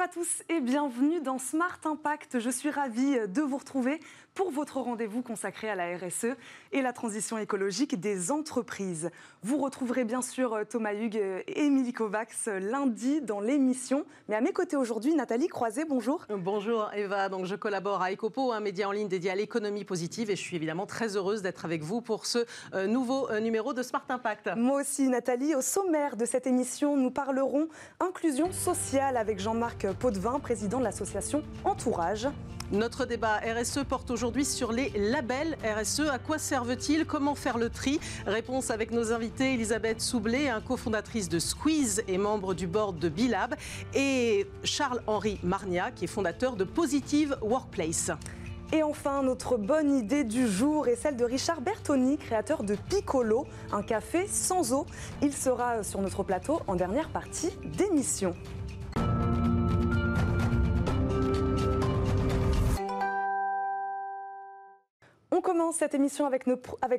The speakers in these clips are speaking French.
Bonjour à tous et bienvenue dans Smart Impact. Je suis ravie de vous retrouver pour votre rendez-vous consacré à la RSE et la transition écologique des entreprises. Vous retrouverez bien sûr Thomas Hugues et Émilie Kovacs lundi dans l'émission. Mais à mes côtés aujourd'hui, Nathalie Croiset, bonjour. Bonjour Eva, donc je collabore à Ecopo, un média en ligne dédié à l'économie positive et je suis évidemment très heureuse d'être avec vous pour ce euh, nouveau euh, numéro de Smart Impact. Moi aussi Nathalie, au sommaire de cette émission, nous parlerons inclusion sociale avec Jean-Marc Potvin, président de l'association Entourage. Notre débat RSE porte aujourd'hui sur les labels RSE. À quoi servent-ils? Comment faire le tri? Réponse avec nos invités Elisabeth Soublé, cofondatrice de Squeeze et membre du board de Bilab, et Charles-Henri Marnia, qui est fondateur de Positive Workplace. Et enfin, notre bonne idée du jour est celle de Richard Bertoni, créateur de Piccolo, un café sans eau. Il sera sur notre plateau en dernière partie d'émission. Commence cette émission avec,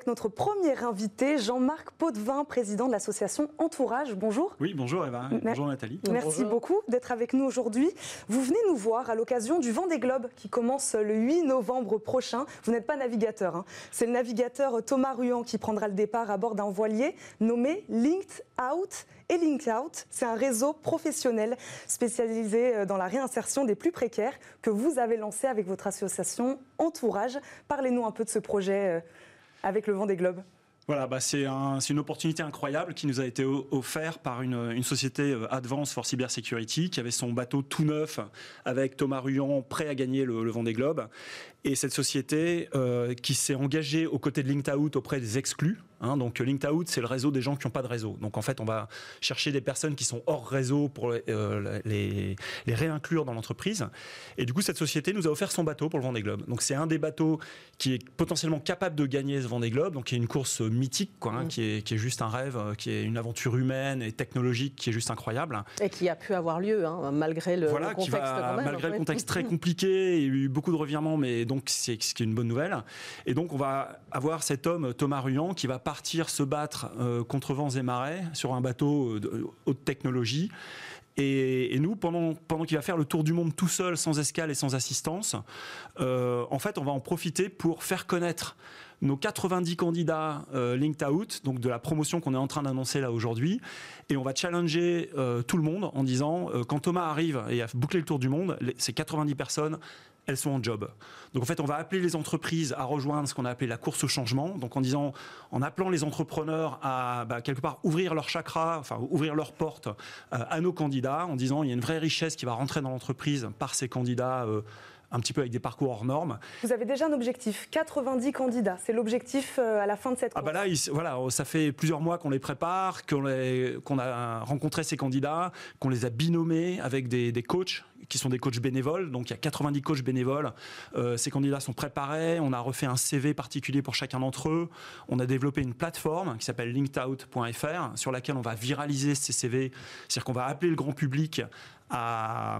notre premier invité, Jean-Marc Potvin, président de l'association Entourage. Bonjour. Oui, bonjour Eva. bonjour Nathalie. Merci beaucoup d'être avec nous aujourd'hui. Vous venez nous voir à l'occasion du Vendée Globe qui commence le 8 novembre prochain. Vous n'êtes pas navigateur. Hein. C'est le navigateur Thomas Ruan qui prendra le départ à bord d'un voilier nommé Linked Out et LinkOut, c'est un réseau professionnel spécialisé euh, dans la réinsertion des plus précaires que vous avez lancé avec votre association Entourage. Parlez-nous un peu de ce projet euh, avec le vent des globes. Voilà, bah c'est une opportunité incroyable qui nous a été offerte par une, société euh, Advance for Cybersecurity qui avait son bateau tout neuf avec Thomas Ruan prêt à gagner le, le Vendée Globe. Et cette société qui s'est engagée aux côtés de LinkedOut auprès des exclus, Hein, donc Linked Out, c'est le réseau des gens qui n'ont pas de réseau. Donc en fait, on va chercher des personnes qui sont hors réseau pour euh, les, les, réinclure dans l'entreprise. Et du coup, cette société nous a offert son bateau pour le Vendée Globe. Donc c'est un des bateaux qui est potentiellement capable de gagner ce Vendée Globe, donc qui est une course mythique, quoi, hein, mmh. qui, est, qui, est, juste un rêve, euh, qui est une aventure humaine et technologique qui est juste incroyable. Et qui a pu avoir lieu, hein, malgré le, voilà, contexte quand même, Malgré le contexte très compliqué, il y a eu beaucoup de revirements, mais donc c'est une bonne nouvelle. Et donc on va avoir cet homme, Thomas Ruan, qui va partir se battre euh, contre vents et marées sur un bateau euh, de haute technologie. Et, nous, pendant, pendant qu'il va faire le tour du monde tout seul, sans escale et sans assistance, euh, en fait, on va en profiter pour faire connaître nos 90 candidats linked out, donc de la promotion qu'on est en train d'annoncer là aujourd'hui, et on va challenger tout le monde en disant quand Thomas arrive et a bouclé le tour du monde, ces 90 personnes, elles sont en job. Donc en fait, on va appeler les entreprises à rejoindre ce qu'on a appelé la course au changement. Donc en disant, en appelant les entrepreneurs à bah, quelque part ouvrir leur chakra, enfin ouvrir leurs portes euh, à nos candidats, en disant il y a une vraie richesse qui va rentrer dans l'entreprise par ces candidats. Euh, un petit peu avec des parcours hors normes. Vous avez déjà un objectif, 90 candidats. C'est l'objectif euh, à la fin de cette. Ah bah là, voilà, ça fait plusieurs mois qu'on les prépare, qu'on a rencontré ces candidats, qu'on les a binomés avec des, des coachs qui sont des coachs bénévoles. Donc il y a 90 coachs bénévoles. Euh, ces candidats sont préparés. On a refait un CV particulier pour chacun d'entre eux. On a développé une plateforme qui s'appelle linkedout.fr sur laquelle on va viraliser ces CV. C'est-à-dire qu'on va appeler le grand public à,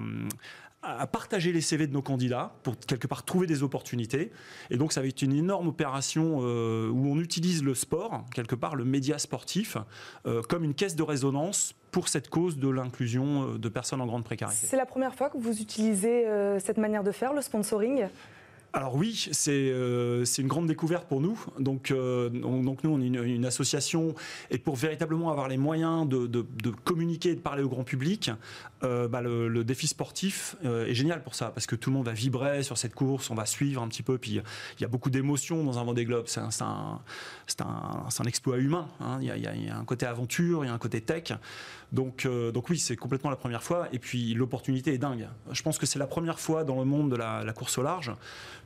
à partager les CV de nos candidats pour quelque part trouver des opportunités. Et donc ça va être une énorme opération euh, où on utilise le sport, quelque part le média sportif, euh, comme une caisse de résonance pour cette cause de l'inclusion euh, de personnes en grande précarité. C'est la première fois que vous utilisez cette manière de faire, le sponsoring? Alors oui, euh, c'est une grande découverte pour nous. Donc, euh, donc nous, on est une, association et pour véritablement avoir les moyens de, de, communiquer et de parler au grand public, euh, bah le, défi sportif est génial pour ça parce que tout le monde va vibrer sur cette course, on va suivre un petit peu. Puis il y a beaucoup d'émotions dans un Vendée Globe. C'est un, un, un, exploit humain. Hein. Il, y a, un côté aventure, il y a un côté tech. Donc, donc oui, c'est complètement la première fois. Et puis l'opportunité est dingue. Je pense que c'est la première fois dans le monde de la course au large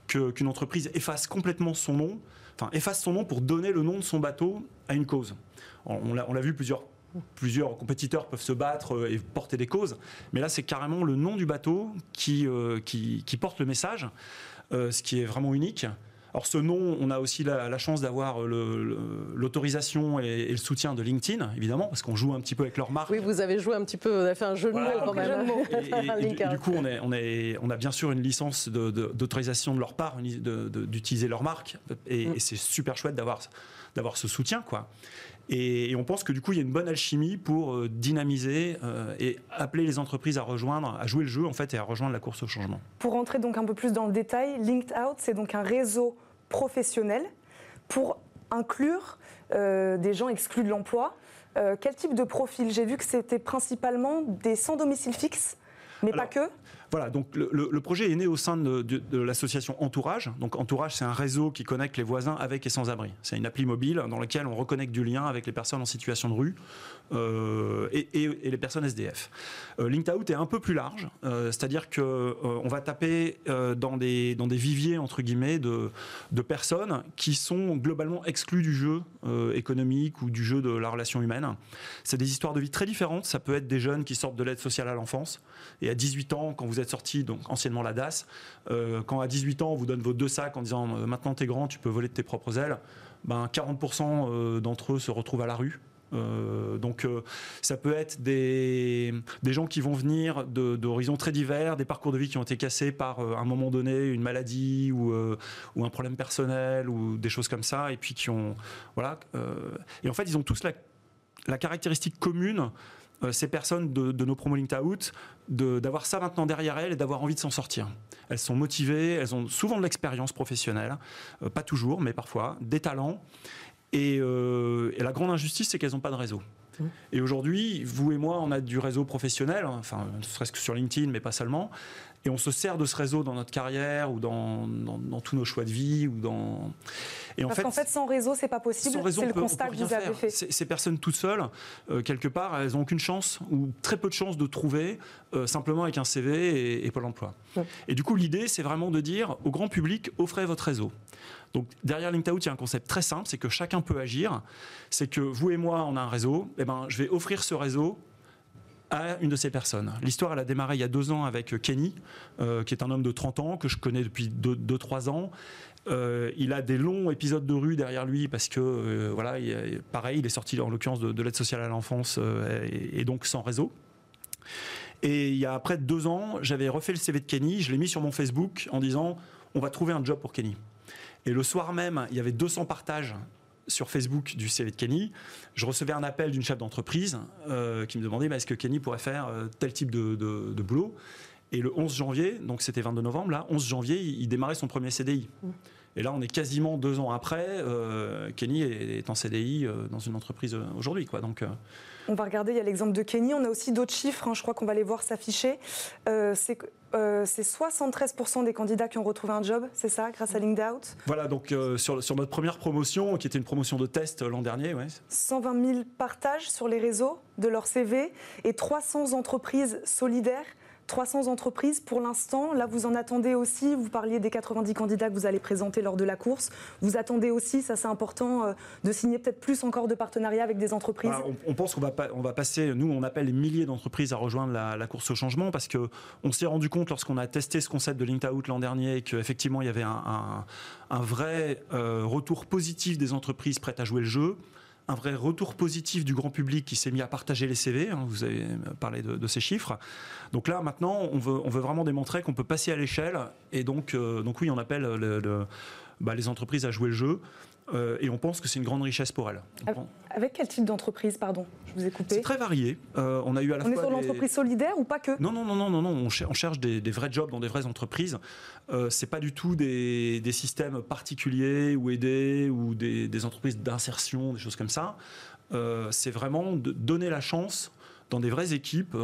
qu'une entreprise efface complètement son nom, enfin efface son nom pour donner le nom de son bateau à une cause. On, l'a vu plusieurs plusieurs compétiteurs peuvent se battre euh, et porter des causes, mais là c'est carrément le nom du bateau qui, euh, qui, porte le message, euh, ce qui est vraiment unique. Alors ce nom, on a aussi la, chance d'avoir l'autorisation et, le soutien de LinkedIn, évidemment, parce qu'on joue un petit peu avec leur marque. Oui, vous avez joué un petit peu, vous avez fait un jeu de mots quand même. Et, du, coup, on, est, on, est, on, a bien sûr une licence d'autorisation de, leur part d'utiliser leur marque, et, mm. c'est super chouette d'avoir ce soutien, quoi. Et, on pense que du coup, il y a une bonne alchimie pour euh, dynamiser euh, et appeler les entreprises à rejoindre, à jouer le jeu en fait et à rejoindre la course au changement. Pour rentrer donc un peu plus dans le détail, Linked Out, c'est donc un réseau professionnel pour inclure euh, des gens exclus de l'emploi. quel type de profil? J'ai vu que c'était principalement des sans domicile fixe, mais pas que. Voilà, donc le, projet est né au sein de, l'association Entourage. Donc Entourage, c'est un réseau qui connecte les voisins avec et sans abri. C'est une appli mobile dans laquelle on reconnecte du lien avec les personnes en situation de rue euh, et, les personnes SDF. Euh, Linked est un peu plus large, euh, c'est-à-dire que on va taper dans des dans des viviers entre guillemets de de personnes qui sont globalement exclues du jeu économique ou du jeu de la relation humaine. C'est des histoires de vie très différentes. Ça peut être des jeunes qui sortent de l'aide sociale à l'enfance et à 18 ans, quand vous êtes sorti, donc anciennement la DAS, euh, quand à 18 ans on vous donne vos deux sacs en disant euh, maintenant t'es grand, tu peux voler de tes propres ailes, ben 40% euh, d'entre eux se retrouvent à la rue. donc ça peut être des, des gens qui vont venir d'horizons très divers, des parcours de vie qui ont été cassés par un moment donné une maladie ou, ou un problème personnel ou des choses comme ça, et puis qui ont voilà. et en fait ils ont tous la, la caractéristique commune euh, ces personnes de, nos promos Linked Out d'avoir ça maintenant derrière elles et d'avoir envie de s'en sortir. Elles sont motivées, elles ont souvent de l'expérience professionnelle, euh, pas toujours, mais parfois, des talents. Et, euh, et la grande injustice, c'est qu'elles n'ont pas de réseau. Mmh. Et aujourd'hui, vous et moi, on a du réseau professionnel, hein, enfin, ne serait-ce que sur LinkedIn, mais pas seulement et on se sert de ce réseau dans notre carrière ou dans, dans, tous nos choix de vie ou dans. Et en Parce qu'en fait, sans réseau, c'est pas possible. C'est le constat que vous avez fait. Ces personnes toutes seules, euh, quelque part, elles n'ont aucune chance ou très peu de chance de trouver euh, simplement avec un CV et, Pôle Emploi. Et du coup, l'idée, c'est vraiment de dire au grand public, offrez votre réseau. Donc derrière LinkedIn, il y a un concept très simple, c'est que chacun peut agir. C'est que vous et moi, on a un réseau. Et eh ben, je vais offrir ce réseau à une de ces personnes. L'histoire, elle a démarré il y a deux ans avec Kenny, euh, qui est un homme de 30 ans, que je connais depuis 2-3 ans. Euh, il a des longs épisodes de rue derrière lui parce que, euh, voilà, pareil, il est sorti en l'occurrence de, l'aide sociale à l'enfance et, et, donc sans réseau. Et il y a près de deux ans, j'avais refait le CV de Kenny, je l'ai mis sur mon Facebook en disant on va trouver un job pour Kenny. Et le soir même, il y avait 200 partages sur Facebook du CV de Kenny, je recevais un appel d'une chef d'entreprise euh, qui me demandait est-ce que Kenny pourrait faire euh, tel type de, boulot? Et le 11 janvier, donc c'était 22 novembre, là, 11 janvier, il, démarrait son premier CDI. Et là, on est quasiment deux ans après. Euh, Kenny est, en CDI dans une entreprise aujourd'hui. Quoi. Donc, on va regarder, il y a l'exemple de Kenny. On a aussi d'autres chiffres, hein, je crois qu'on va les voir s'afficher. Euh, c'est 73% euh, des candidats qui ont retrouvé un job, c'est ça, grâce à LinkedOut? Voilà, donc euh, sur, notre première promotion, qui était une promotion de test l'an dernier. Ouais. 120 000 partages sur les réseaux de leur CV et 300 entreprises solidaires 300 entreprises pour l'instant. Là, vous en attendez aussi. Vous parliez des 90 candidats que vous allez présenter lors de la course. Vous attendez aussi, ça c'est important, euh, de signer peut-être plus encore de partenariats avec des entreprises on, pense qu'on va, on passer, nous on appelle les milliers d'entreprises à rejoindre la, course au changement parce qu'on s'est rendu compte lorsqu'on a testé ce concept de Linked Out l'an dernier qu'effectivement il y avait un, vrai euh, retour positif des entreprises prêtes à jouer le jeu un vrai retour positif du grand public qui s'est mis à partager les CV. Hein, vous avez parlé de, ces chiffres. Donc là, maintenant, on veut, vraiment démontrer qu'on peut passer à l'échelle. Et donc, euh, oui, on appelle le, bah, les entreprises à jouer le jeu. Euh, et on pense que c'est une grande richesse pour elles. Avec quel type d'entreprise, pardon? Je vous ai coupé. C'est très varié. Euh, on a eu à la on est sur l'entreprise solidaire ou pas que? Non, non, non, non, non, non. On, cherche des, vrais jobs dans des vraies entreprises. Euh, c'est pas du tout des, systèmes particuliers ou aidés ou des, entreprises d'insertion, des choses comme ça. Euh, c'est vraiment de donner la chance dans des vraies équipes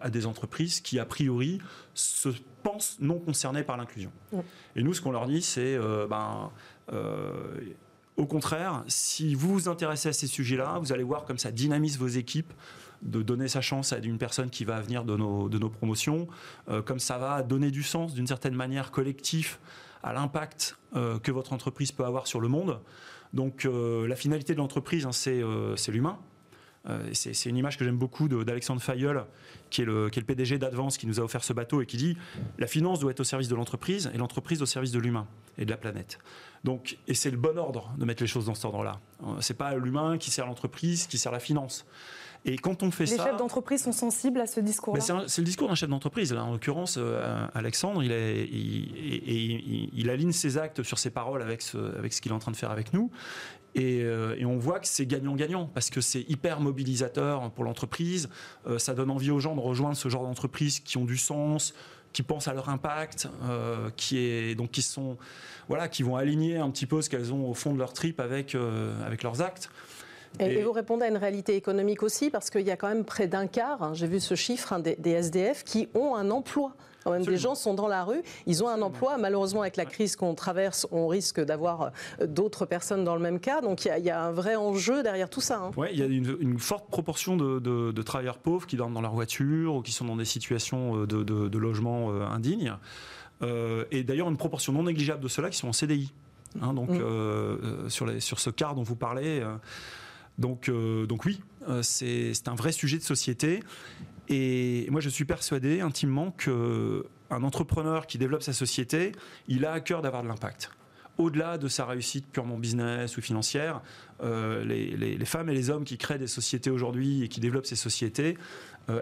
à des entreprises qui, a priori, se pensent non concernées par l'inclusion. Et nous, ce qu'on leur dit, c'est ben, euh, au contraire, si vous vous intéressez à ces sujets-là, vous allez voir comme ça dynamise vos équipes de donner sa chance à une personne qui va venir de nos, de nos promotions, euh, comme ça va donner du sens d'une certaine manière collectif à l'impact euh, que votre entreprise peut avoir sur le monde. Donc la finalité de l'entreprise, hein, c'est l'humain. C'est une image que j'aime beaucoup d'Alexandre Fayol, qui est, le, PDG d'Advance, qui nous a offert ce bateau et qui dit la finance doit être au service de l'entreprise et l'entreprise au service de l'humain et de la planète. Donc, et c'est le bon ordre de mettre les choses dans cet ordre-là. C'est pas l'humain qui sert l'entreprise, qui sert la finance. Et quand on fait ça. Les chefs d'entreprise sont sensibles à ce discours-là C'est le discours d'un chef d'entreprise. En l'occurrence, euh, Alexandre, il, est, il, il, aligne ses actes sur ses paroles avec ce, avec ce qu'il est en train de faire avec nous. Et, euh, et, on voit que c'est gagnant-gagnant parce que c'est hyper mobilisateur pour l'entreprise. Euh, ça donne envie aux gens de rejoindre ce genre d'entreprise qui ont du sens, qui pensent à leur impact, qui est donc qui sont voilà, qui vont aligner un petit peu ce qu'elles ont au fond de leur trip avec avec leurs actes. Et, vous répondez à une réalité économique aussi, parce qu'il y a quand même près d'un quart, hein, j'ai vu ce chiffre, hein, des, SDF qui ont un emploi. Quand même, des gens sont dans la rue, ils ont un emploi. Malheureusement, avec la crise qu'on traverse, on risque d'avoir euh, d'autres personnes dans le même cas. Donc il y, a un vrai enjeu derrière tout ça. Hein. Oui, il y a une, forte proportion de, travailleurs pauvres qui dorment dans leur voiture ou qui sont dans des situations euh, de, logement euh, indignes. et d'ailleurs, une proportion non négligeable de ceux-là qui sont en CDI. donc mm. sur, les, sur, ce quart dont vous parlez. Donc, euh, donc oui, euh, c'est un vrai sujet de société. Et moi, je suis persuadé intimement qu'un entrepreneur qui développe sa société, il a à cœur d'avoir de l'impact. Au-delà de sa réussite purement business ou financière, euh, les, femmes et les hommes qui créent des sociétés aujourd'hui et qui développent ces sociétés,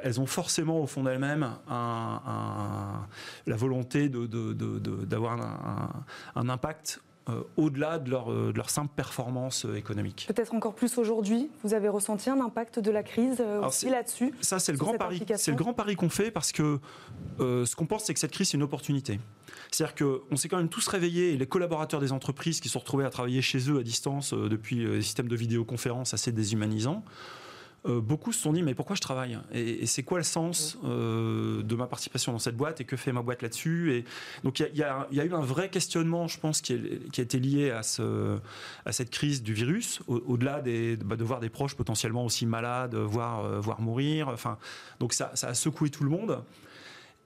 elles ont forcément au fond d'elles-mêmes la volonté d'avoir un, impact euh, au-delà de leur, euh, de leur, simple performance euh, économique. Peut-être encore plus aujourd'hui, vous avez ressenti un impact de la crise aussi là-dessus Ça, c'est le, grand pari. C'est le grand pari qu'on fait parce que ce qu'on pense, c'est que cette crise, c'est une opportunité. C'est-à-dire qu'on s'est quand même tous réveillés, et les collaborateurs des entreprises qui sont retrouvés à travailler chez eux à distance depuis les systèmes de vidéoconférence assez déshumanisants, euh, beaucoup se sont dit mais pourquoi je travaille? Et, c'est quoi le sens euh, de ma participation dans cette boîte et que fait ma boîte là-dessus? Et donc il y, a, eu un vrai questionnement je pense qui, a été lié à, ce, à cette crise du virus au-delà bah, de voir des proches potentiellement aussi malades voire, euh, voire mourir. Enfin donc ça, ça, a secoué tout le monde.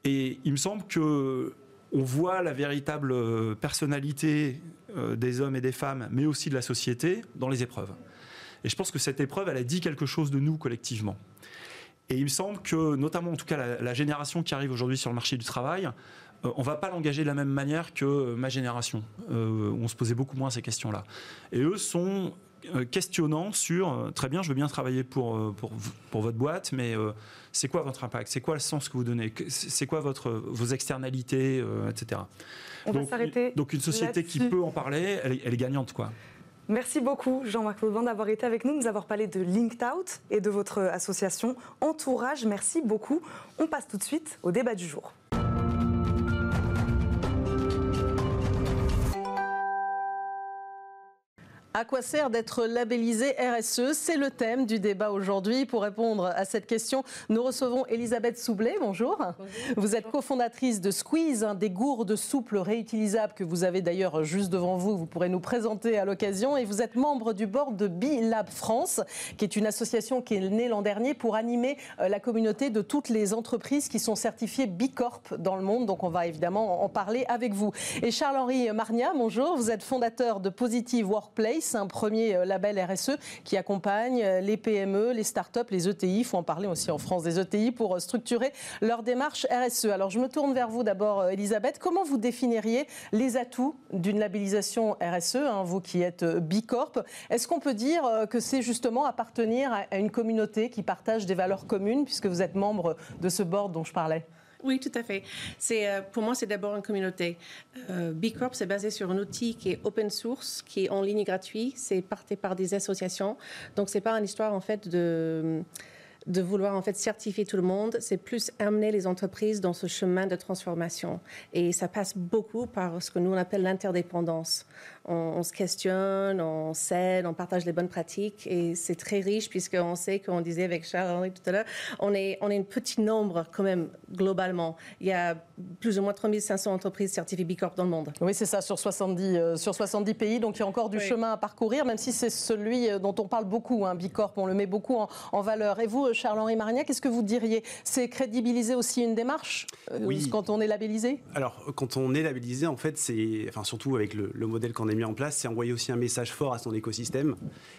Et il me semble que on voit la véritable personnalité des hommes et des femmes mais aussi de la société dans les épreuves et je pense que cette épreuve, elle a dit quelque chose de nous collectivement. Et il me semble que, notamment en tout cas la, génération qui arrive aujourd'hui sur le marché du travail, euh, on ne va pas l'engager de la même manière que ma génération, euh, on se posait beaucoup moins ces questions-là. Et eux sont euh, questionnants sur, très bien, je veux bien travailler pour, pour, pour votre boîte, mais c'est quoi votre impact? C'est quoi le sens que vous donnez? C'est quoi votre, vos externalités, etc. On donc, va s'arrêter. Donc une société qui peut en parler, elle, elle est gagnante, quoi. Merci beaucoup Jean-Marc Vauvin d'avoir été avec nous, nous avoir parlé de Linked Out et de votre association Entourage. Merci beaucoup. On passe tout de suite au débat du jour. À quoi sert d'être labellisé RSE C'est le thème du débat aujourd'hui. Pour répondre à cette question, nous recevons Elisabeth Soublet. Bonjour. Vous êtes cofondatrice de Squeeze, un des gourdes souples réutilisables que vous avez d'ailleurs juste devant vous. Vous pourrez nous présenter à l'occasion. Et vous êtes membre du board de B-Lab France, qui est une association qui est née l'an dernier pour animer euh, la communauté de toutes les entreprises qui sont certifiées B Corp dans le monde. Donc on va évidemment en parler avec vous. Et Charles-Henri Marnia, bonjour. Vous êtes fondateur de Positive Workplace un premier euh, label RSE qui accompagne euh, les PME, les start-up, les ETI. Il faut en parler aussi en France des ETI pour euh, structurer leur démarche RSE. Alors je me tourne vers vous d'abord, Elisabeth. Comment vous définiriez les atouts d'une labellisation RSE, hein, vous qui êtes Bicorp? Est-ce qu'on peut dire que c'est justement appartenir à une communauté qui partage des valeurs communes, puisque vous êtes membre de ce board dont je parlais? Oui, tout à fait. Euh, pour moi, c'est d'abord une communauté. Euh, B Corp, c'est basé sur un outil qui est open source, qui est en ligne gratuit. C'est parté par des associations. Donc, c'est pas une histoire, en fait, de de vouloir en fait certifier tout le monde, c'est plus amener les entreprises dans ce chemin de transformation. Et ça passe beaucoup par ce que nous on appelle l'interdépendance on, se questionne, on s'aide, on partage les bonnes pratiques et c'est très riche puisqu'on sait qu'on disait avec Charles-Henri tout à l'heure, on est, on est un petit nombre quand même globalement. Il y a plus ou moins 3500 entreprises certifiées B Corp dans le monde. Oui, c'est ça, sur 70, euh, sur 70 pays, donc il y a encore du chemin à parcourir, même si c'est celui euh, dont on parle beaucoup, hein, B Corp, on le met beaucoup en, valeur. Et vous, Charles-Henri Marignac, qu'est-ce que vous diriez? C'est crédibiliser aussi une démarche euh, oui. quand on est labellisé? Alors, quand on est labellisé, en fait, c'est, enfin surtout avec le, le modèle qu'on a est mis en place, c'est envoyer aussi un message fort à son écosystème.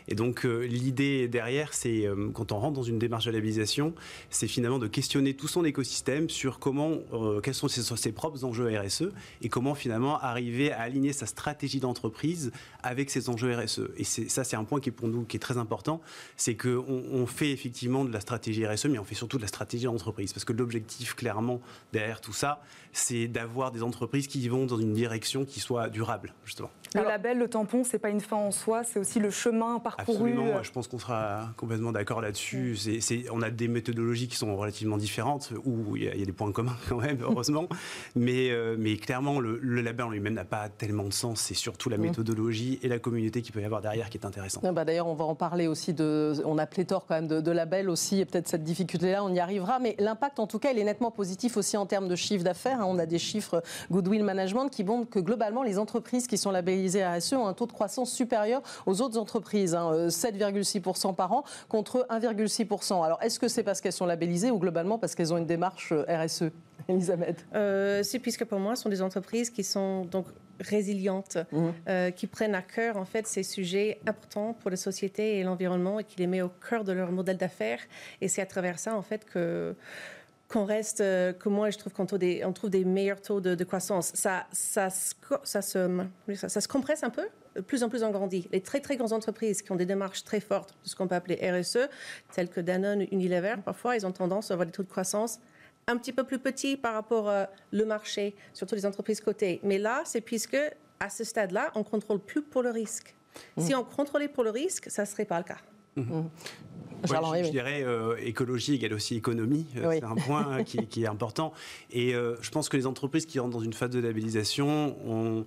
Et donc l'idée derrière, c'est quand on rentre dans une démarche de labellisation, c'est finalement de questionner tout son écosystème sur comment, quels sont ses, ses propres enjeux RSE et comment finalement arriver à aligner sa stratégie d'entreprise avec ses enjeux RSE. Et ça, c'est un point qui est pour nous qui est très important, c'est qu'on on fait effectivement de la stratégie RSE, mais on fait surtout de la stratégie d'entreprise. Parce que l'objectif, clairement, derrière tout ça, c'est d'avoir des entreprises qui vont dans une direction qui soit durable, justement. Le label, le tampon, c'est pas une fin en soi, c'est aussi le chemin parcouru. Absolument, je pense qu'on sera complètement d'accord là-dessus. on a des méthodologies qui sont relativement différentes, où il y, a, des points communs quand même, heureusement. mais, euh, mais clairement, le, label en lui-même n'a pas tellement de sens. C'est surtout la mmh. méthodologie et la communauté qui peut y avoir derrière qui est intéressante. Ah bah D'ailleurs, on va en parler aussi de. On a pléthore quand même de, de labels aussi, et peut-être cette difficulté-là, on y arrivera. Mais l'impact, en tout cas, il est nettement positif aussi en termes de chiffre d'affaires. On a des chiffres Goodwill Management qui montrent que globalement, les entreprises qui sont labellisées RSE ont un taux de croissance supérieur aux autres entreprises, 7,6% hein, par an contre 1,6%. Alors, est-ce que c'est parce qu'elles sont labellisées ou globalement parce qu'elles ont une démarche euh, RSE Elisabeth? Euh, C'est puisque pour moi, ce sont des entreprises qui sont donc résilientes, mmh. euh, qui prennent à cœur en fait ces sujets importants pour la société et l'environnement et qui les mettent au cœur de leur modèle d'affaires. Et c'est à travers ça en fait que qu'on reste, euh, que moi je trouve qu'on trouve des, on trouve des meilleurs taux de, croissance. Ça, ça, ça, se, ça, se compresse un peu, plus en plus en grandit. Les très très grandes entreprises qui ont des démarches très fortes de ce qu'on peut appeler RSE, telles que Danone, Unilever, parfois ils ont tendance à avoir des taux de croissance un petit peu plus petits par rapport au le marché, surtout les entreprises cotées. Mais là, c'est puisque à ce stade-là, on contrôle plus pour le risque. Mmh. Si on contrôlait pour le risque, ça serait pas le cas. Mmh je, dirais euh, écologie égale aussi économie. Euh, c'est un point qui, est important. Et euh, je pense que les entreprises qui rentrent dans une phase de labellisation ont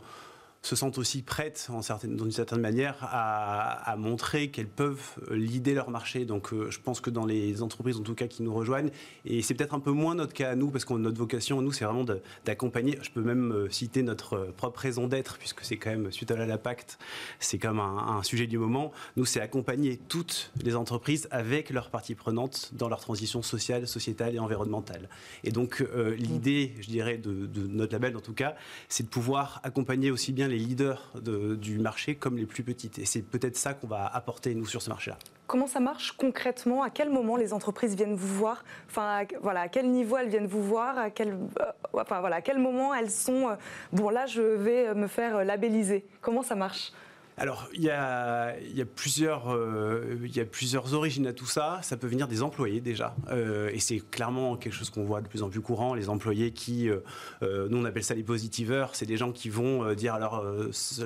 se sentent aussi prêtes, en certaine, d'une certaine manière, à, montrer qu'elles peuvent lider leur marché. Donc euh, je pense que dans les entreprises, en tout cas, qui nous rejoignent, et c'est peut-être un peu moins notre cas à nous, parce que notre vocation, nous, c'est vraiment d'accompagner, je peux même euh, citer notre propre raison d'être, puisque c'est quand même, suite à la pacte, c'est quand même un, sujet du moment. Nous, c'est accompagner toutes les entreprises avec leurs parties prenantes dans leur transition sociale, sociétale et environnementale. Et donc euh, l'idée, je dirais, de, de notre label, en tout cas, c'est de pouvoir accompagner aussi bien les leaders du marché comme les plus petites. Et c'est peut-être ça qu'on va apporter, nous, sur ce marché-là. Comment ça marche concrètement? À quel moment les entreprises viennent vous voir? Enfin, à, voilà, à quel niveau elles viennent vous voir? À quel, euh, enfin, voilà, à quel moment elles sont euh, Bon, là, je vais me faire labelliser. Comment ça marche? Alors, il y a, plusieurs, euh, il y a plusieurs origines à tout ça. Ça peut venir des employés déjà. Euh, et c'est clairement quelque chose qu'on voit de plus en plus courant. Les employés qui, euh, nous on appelle ça les positiveurs, c'est des gens qui vont dire à leur,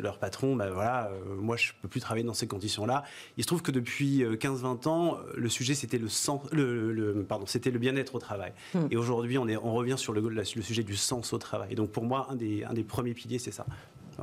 leur patron, ben voilà, moi je ne peux plus travailler dans ces conditions-là. Il se trouve que depuis 15-20 ans, le sujet c'était le, le, pardon, c'était le bien-être au travail. Hmm. Et aujourd'hui, on, on revient sur le, le, sujet du sens au travail. Et donc pour moi, un des, un des premiers piliers, c'est ça.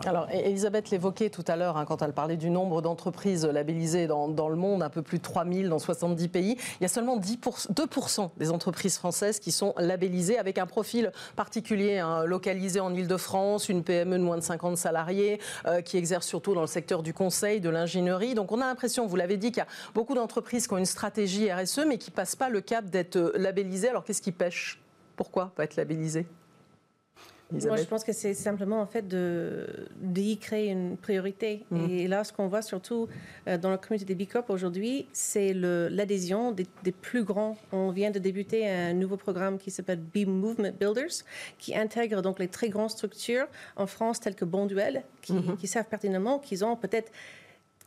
Alors, Elisabeth l'évoquait tout à l'heure hein, quand elle parlait du nombre d'entreprises labellisées dans, le monde, un peu plus de 3000 dans 70 pays. Il y a seulement 10 2% des entreprises françaises qui sont labellisées avec un profil particulier, hein, localisé en Ile-de-France, une PME de moins de 50 salariés, euh, qui exerce surtout dans le secteur du conseil, de l'ingénierie. Donc, on a l'impression, vous l'avez dit, qu'il y a beaucoup d'entreprises qui ont une stratégie RSE, mais qui ne passent pas le cap d'être euh, labellisées. Alors, qu'est-ce qui pêche? Pourquoi pas être labellisées? Moi, je pense que c'est simplement en fait d'y créer une priorité. Mm. Et là, ce qu'on voit surtout euh, dans la communauté des Corp aujourd'hui, c'est l'adhésion des, plus grands. On vient de débuter un nouveau programme qui s'appelle Be Movement Builders, qui intègre donc les très grandes structures en France telles que Bonduel, qui, mm-hmm. qui savent pertinemment qu'ils ont peut-être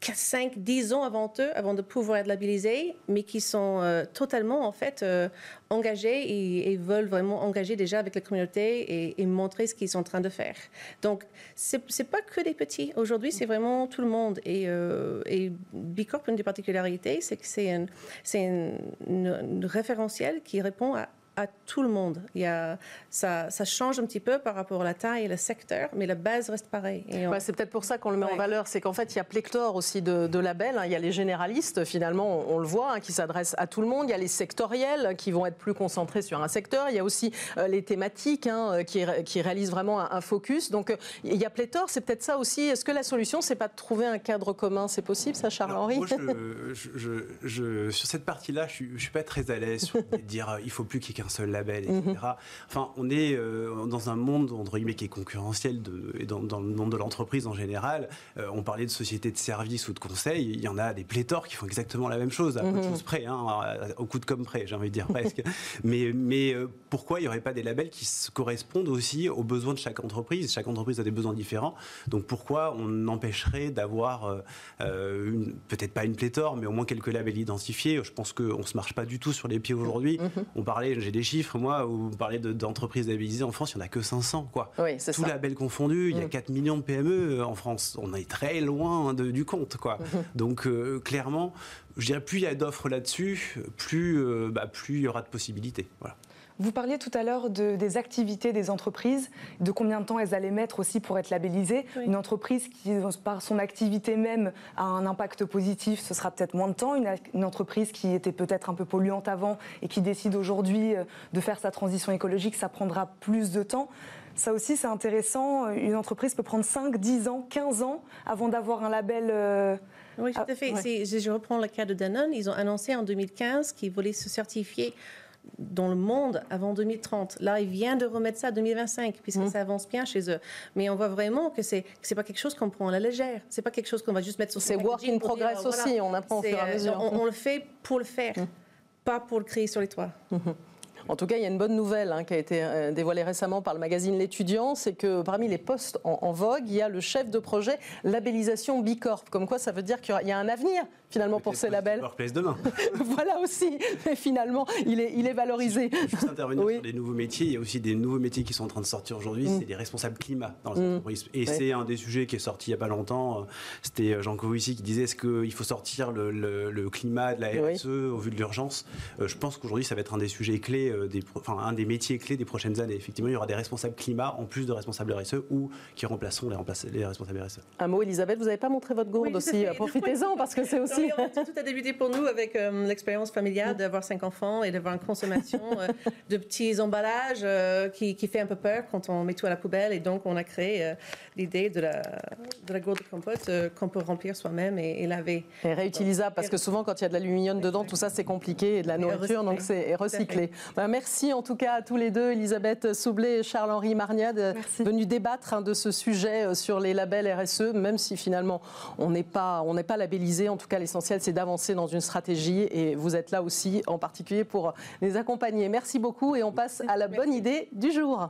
5, 10 ans avant eux, avant de pouvoir être labellisés, mais qui sont euh, totalement en fait euh, engagés et, veulent vraiment engager déjà avec la communauté et, montrer ce qu'ils sont en train de faire. Donc, c'est n'est pas que des petits. Aujourd'hui, c'est vraiment tout le monde. Et, euh, et B Corp, une des particularités, c'est que c'est un, une référentiel qui répond à à tout le monde. Il y a, ça, ça, change un petit peu par rapport à la taille et le secteur, mais la base reste pareille. c'est peut-être pour ça qu'on le met en valeur. C'est qu'en fait, il y a pléthore aussi de, labels. Hein. Il y a les généralistes, finalement, on, le voit, hein, qui s'adressent à tout le monde. Il y a les sectoriels qui vont être plus concentrés sur un secteur. Il y a aussi euh, les thématiques hein, qui, qui, réalisent vraiment un, focus. Donc, euh, il y a pléthore. C'est peut-être ça aussi. Est-ce que la solution, c'est pas de trouver un cadre commun? C'est possible, ça, Charles-Henri? Je, sur cette partie-là, je ne suis pas très à l'aise de dire euh, il faut plus qu'il y ait qu'un seul label, etc. Mhm. Enfin, on est dans un monde entre guillemets qui est concurrentiel de, et dans, le monde de l'entreprise en général. on parlait de sociétés de services ou de conseils, il y en a des pléthores qui font exactement la même chose, à peu de mhm. choses près, hein, au coup de comme près, j'ai envie de dire presque. mais mais pourquoi il n'y aurait pas des labels qui correspondent aussi aux besoins de chaque entreprise? Chaque entreprise a des besoins différents, donc pourquoi on empêcherait d'avoir peut-être pas une pléthore, mais au moins quelques labels identifiés? Je pense qu'on ne se marche pas du tout sur les pieds aujourd'hui. Mm-hmm. On parlait, j'ai des chiffres, moi, où vous parlez d'entreprises labellisées en France, il n'y en a que 500. Quoi. Oui, Tout label confondu, il y a 4 mm. millions de PME euh, en France. On est très loin du compte. Quoi. Mm-hmm. Donc, euh, clairement, je dirais, plus il y a d'offres là-dessus, plus, euh, bah, plus il y aura de possibilités. Voilà. Vous parliez tout à l'heure de, des activités des entreprises, de combien de temps elles allaient mettre aussi pour être labellisées. Une entreprise qui, par son activité même, a un impact positif, ce sera peut-être moins de temps. Une, entreprise qui était peut-être un peu polluante avant et qui décide aujourd'hui euh, de faire sa transition écologique, ça prendra plus de temps. Ça aussi, c'est intéressant. Une entreprise peut prendre 5, 10 ans, 15 ans avant d'avoir un label. Euh, oui, tout à fait. Je reprends le cas de Danone. Ils ont annoncé en 2015 qu'ils voulaient se certifier dans le monde avant 2030. Là, il vient de remettre ça à 2025, puisque mmh. ça avance bien chez eux. Mais on voit vraiment que c'est c'est pas quelque chose qu'on prend à la légère. C'est pas quelque chose qu'on va juste mettre sur. C'est work in progress aussi. On apprend au fur et à mesure. On, le fait pour le faire, mmh. pas pour le créer sur les toits. Mmh. En tout cas, il y a une bonne nouvelle hein, qui a été euh, dévoilée récemment par le magazine L'étudiant, c'est que parmi les postes en, vogue, il y a le chef de projet labellisation Bicorp. Comme quoi, ça veut dire qu'il y a un avenir finalement pour ces labels. demain. voilà aussi, mais finalement, il est, il est valorisé. Je veux intervenir sur les nouveaux métiers. Il y a aussi des nouveaux métiers qui sont en train de sortir aujourd'hui. Mm. C'est des responsables climat dans les mm. entreprises. Et c'est un des sujets qui est sorti il n'y a pas longtemps. C'était Jean Covici qui disait est-ce qu'il faut sortir le, le, climat de la RSE au vu de l'urgence? Euh, Je pense qu'aujourd'hui, ça va être un des sujets clés euh, enfin, un des métiers clés des prochaines années. Effectivement, il y aura des responsables climat en plus de responsables RSE ou qui remplaceront les, les responsables RSE. Un mot, Elisabeth, vous n'avez pas montré votre gourde aussi. Profitez-en parce que c'est aussi. tout a débuté pour nous avec euh, l'expérience familiale d'avoir cinq enfants et d'avoir une consommation euh, de petits emballages euh, qui, fait un peu peur quand on met tout à la poubelle. Et donc, on a créé l'idée de la, de la gourde de compote qu'on peut remplir soi-même et, laver. Et réutilisable parce que souvent, quand il y a de l'aluminium dedans, tout ça, c'est compliqué et de la nourriture, donc c'est recyclé. Ben, merci en tout cas à tous les deux, Elisabeth Soublet et Charles-Henri Marniade, venus débattre hein, de ce sujet euh, sur les labels RSE, même si finalement on n'est pas, on n'est pas labellisé. En tout cas, l'essentiel, c'est d'avancer dans une stratégie et vous êtes là aussi en particulier pour les accompagner. Merci beaucoup et on passe à la bonne idée du jour.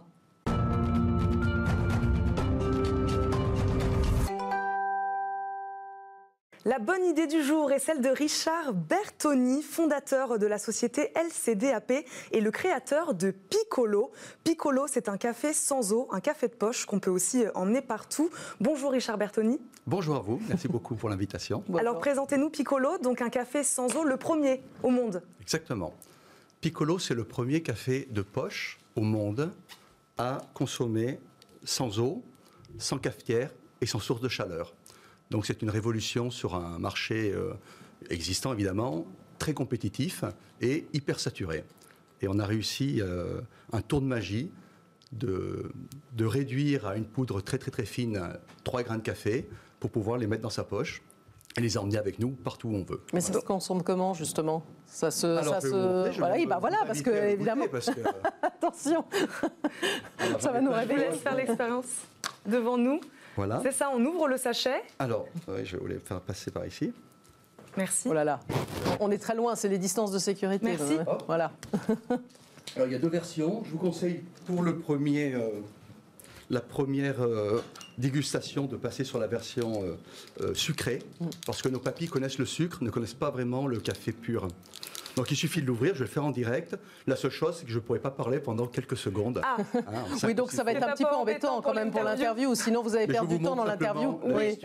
La bonne idée du jour est celle de Richard Bertoni, fondateur de la société LCDAP et le créateur de Piccolo. Piccolo, c'est un café sans eau, un café de poche qu'on peut aussi emmener partout. Bonjour Richard Bertoni. Bonjour à vous, merci beaucoup pour l'invitation. Alors présentez-nous Piccolo, donc un café sans eau, le premier au monde. Exactement. Piccolo, c'est le premier café de poche au monde à consommer sans eau, sans cafetière et sans source de chaleur. Donc c'est une révolution sur un marché euh, existant évidemment, très compétitif et hyper saturé. Et on a réussi euh, un tour de magie de, de, réduire à une poudre très très très fine trois grains de café pour pouvoir les mettre dans sa poche et les emmener avec nous partout où on veut. Mais ça se consomme comment justement? Ça se, ça se... voilà, bah voilà parce que évidemment. Attention, ça va nous révéler. faire l'expérience devant nous. Voilà. C'est ça, on ouvre le sachet. Alors, je vous faire passer par ici. Merci. Oh là là, on est très loin, c'est les distances de sécurité. Merci. Voilà. Alors, il y a deux versions. Je vous conseille pour le premier, euh, la première euh, dégustation de passer sur la version euh, sucrée, mm. parce que nos papilles connaissent le sucre, ne connaissent pas vraiment le café pur. Donc il suffit de l'ouvrir, je vais le faire en direct. La seule chose, c'est que je ne pourrais pas parler pendant quelques secondes. Ah. Hein, oui, donc ça va être un petit peu embêtant quand même pour l'interview, sinon vous avez perdu du temps dans l'interview. Oui.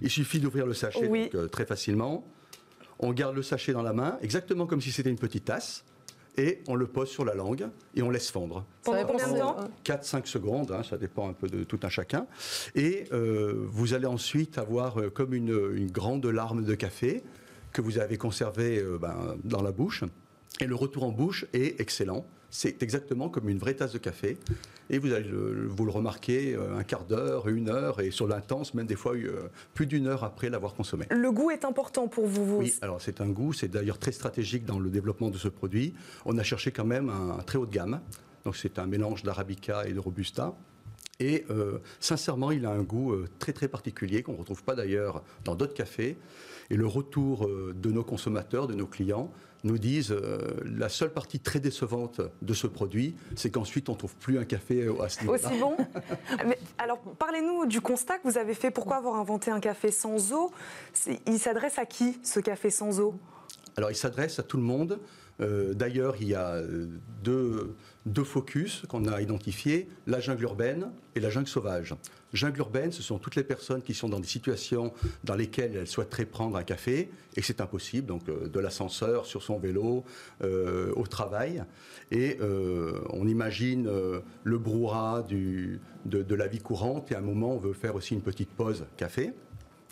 Il suffit d'ouvrir le sachet euh, très facilement. On garde le sachet dans la main, exactement comme si c'était une petite tasse et on le pose sur la langue et on laisse fondre. Pendant combien de temps 4-5 secondes, hein, ça dépend un peu de tout un chacun. Et euh, vous allez ensuite avoir euh, comme une, une, grande larme de café que vous avez conservé euh, ben, dans la bouche. Et le retour en bouche est excellent. C'est exactement comme une vraie tasse de café. Et vous allez vous le remarquer euh, un quart d'heure, une heure, et sur l'intense, même des fois euh, plus d'une heure après l'avoir consommé. Le goût est important pour vous, vous Oui, alors c'est un goût, c'est d'ailleurs très stratégique dans le développement de ce produit. On a cherché quand même un, très haut de gamme. Donc c'est un mélange d'arabica et de robusta. Et euh, sincèrement, il a un goût très très particulier qu'on ne retrouve pas d'ailleurs dans d'autres cafés. Et le retour de nos consommateurs, de nos clients, nous disent euh, la seule partie très décevante de ce produit, c'est qu'ensuite on ne trouve plus un café à ce niveau-là. Aussi bon? Alors parlez-nous du constat que vous avez fait. Pourquoi avoir inventé un café sans eau? Il s'adresse à qui ce café sans eau? Alors il s'adresse à tout le monde. Euh, d'ailleurs, il y a euh, deux, deux focus qu'on a identifiés, la jungle urbaine et la jungle sauvage. Jungle urbaine, ce sont toutes les personnes qui sont dans des situations dans lesquelles elles souhaiteraient prendre un café et c'est impossible, donc euh, de l'ascenseur, sur son vélo, au travail. Et on imagine le brouhaha de, de, la vie courante et à un moment on veut faire aussi une petite pause café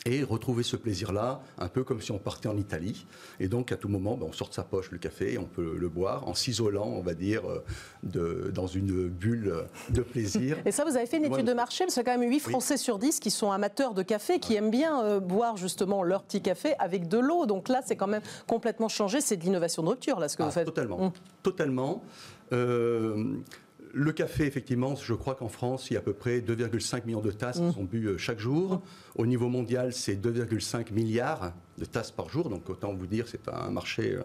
et retrouver ce plaisir-là, un peu comme si on partait en Italie. Et donc, à tout moment, ben, on sort de sa poche le café et on peut le boire en s'isolant, on va dire, euh, de, dans une bulle de plaisir. Et ça, vous avez fait une étude de marché, parce qu'il y a quand même 8 Français sur 10 qui sont amateurs de café, qui aiment bien euh, boire justement leur petit café avec de l'eau. Donc là, c'est quand même complètement changé. C'est de l'innovation de rupture, là, ce que vous ah, faites. Totalement. Hum. Totalement. Euh, le café, effectivement, je crois qu'en France, il y a à peu près 2,5 millions de tasses qui mmh. sont bues euh, chaque jour. Au niveau mondial, c'est 2,5 milliards de tasses par jour. Donc autant vous dire, c'est un marché euh,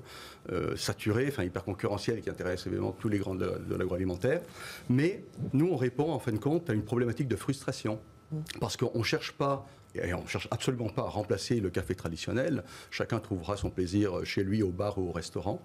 euh, saturé, enfin hyper concurrentiel qui intéresse évidemment tous les grands de, de l'agroalimentaire. Mais nous, on répond en fin de compte à une problématique de frustration. Parce qu'on ne cherche pas et on ne cherche absolument pas à remplacer le café traditionnel. Chacun trouvera son plaisir chez lui, au bar ou au restaurant.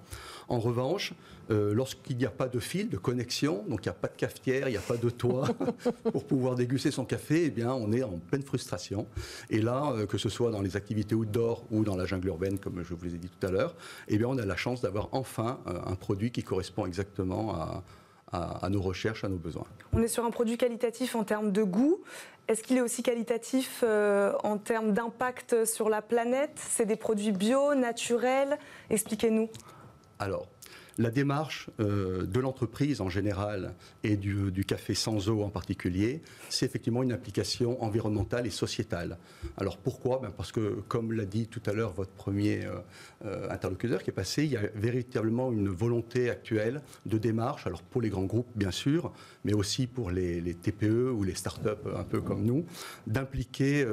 En revanche, euh, lorsqu'il n'y a pas de fil, de connexion, donc il n'y a pas de cafetière, il n'y a pas de toit pour pouvoir déguster son café, eh bien, on est en pleine frustration. Et là, euh, que ce soit dans les activités outdoor ou dans la jungle urbaine, comme je vous ai dit tout à l'heure, eh bien, on a la chance d'avoir enfin euh, un produit qui correspond exactement à, à, nos recherches, à nos besoins. On est sur un produit qualitatif en termes de goût. Est-ce qu'il est aussi qualitatif euh, en termes d'impact sur la planète? C'est des produits bio, naturels? Expliquez-nous. Alors, la démarche euh, de l'entreprise en général et du, café sans eau en particulier, c'est effectivement une application environnementale et sociétale. Alors pourquoi? Ben Parce que, comme l'a dit tout à l'heure votre premier euh, euh, interlocuteur qui est passé, il y a véritablement une volonté actuelle de démarche, alors pour les grands groupes bien sûr, mais aussi pour les, TPE ou les start-up un peu comme nous, d'impliquer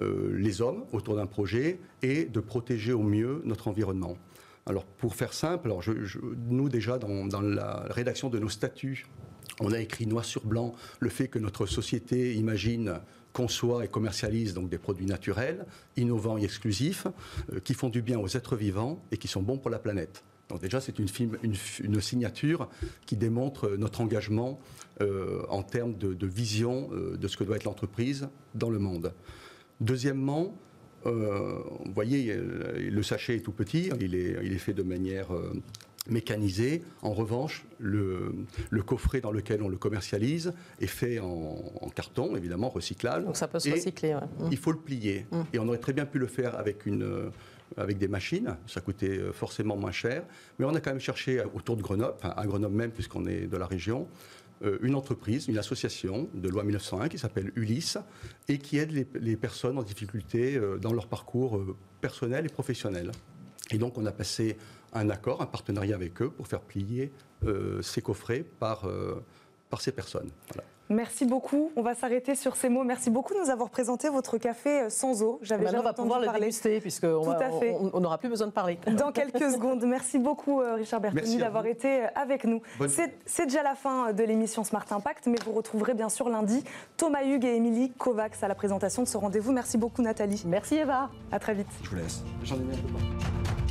les hommes autour d'un projet et de protéger au mieux notre environnement. Alors pour faire simple, alors nous déjà dans, la rédaction de nos statuts, on a écrit noir sur blanc le fait que notre société imagine conçoit et commercialise donc des produits naturels, innovants et exclusifs, euh, qui font du bien aux êtres vivants et qui sont bons pour la planète. Donc déjà, c'est une, signature qui démontre notre engagement euh, en termes de, vision euh, de ce que doit être l'entreprise dans le monde. Deuxièmement, euh, vous voyez, le sachet est tout petit, il est, il est fait de manière euh, mécanisée. En revanche, le, coffret dans lequel on le commercialise est fait en, carton, évidemment, recyclable. Donc ça peut se recycler. Mmh. Il faut le plier. Mmh. Et on aurait très bien pu le faire avec une avec des machines, ça coûtait euh, forcément moins cher, mais on a quand même cherché autour de Grenoble, enfin à Grenoble même puisqu'on est de la région, euh, une entreprise, une association de loi 1901 qui s'appelle Ulysse et qui aide les, personnes en difficulté euh, dans leur parcours euh, personnel et professionnel. Et donc on a passé un accord, un partenariat avec eux pour faire plier ces coffrets par, par ces personnes. Voilà. Merci beaucoup. On va s'arrêter sur ces mots. Merci beaucoup de nous avoir présenté votre café euh, sans eau. J'avais Maintenant, on va pouvoir le déguster puisqu'on n'aura plus besoin de parler. Dans quelques secondes. Merci beaucoup, euh, Richard Bertoni, d'avoir été euh, avec nous. C'est déjà la fin de l'émission Smart Impact, mais vous retrouverez bien sûr lundi Thomas Hugues et Émilie Kovacs à la présentation de ce rendez-vous. Merci beaucoup, Nathalie. Merci, Eva. À très vite. Je vous laisse. J'en ai mis un peu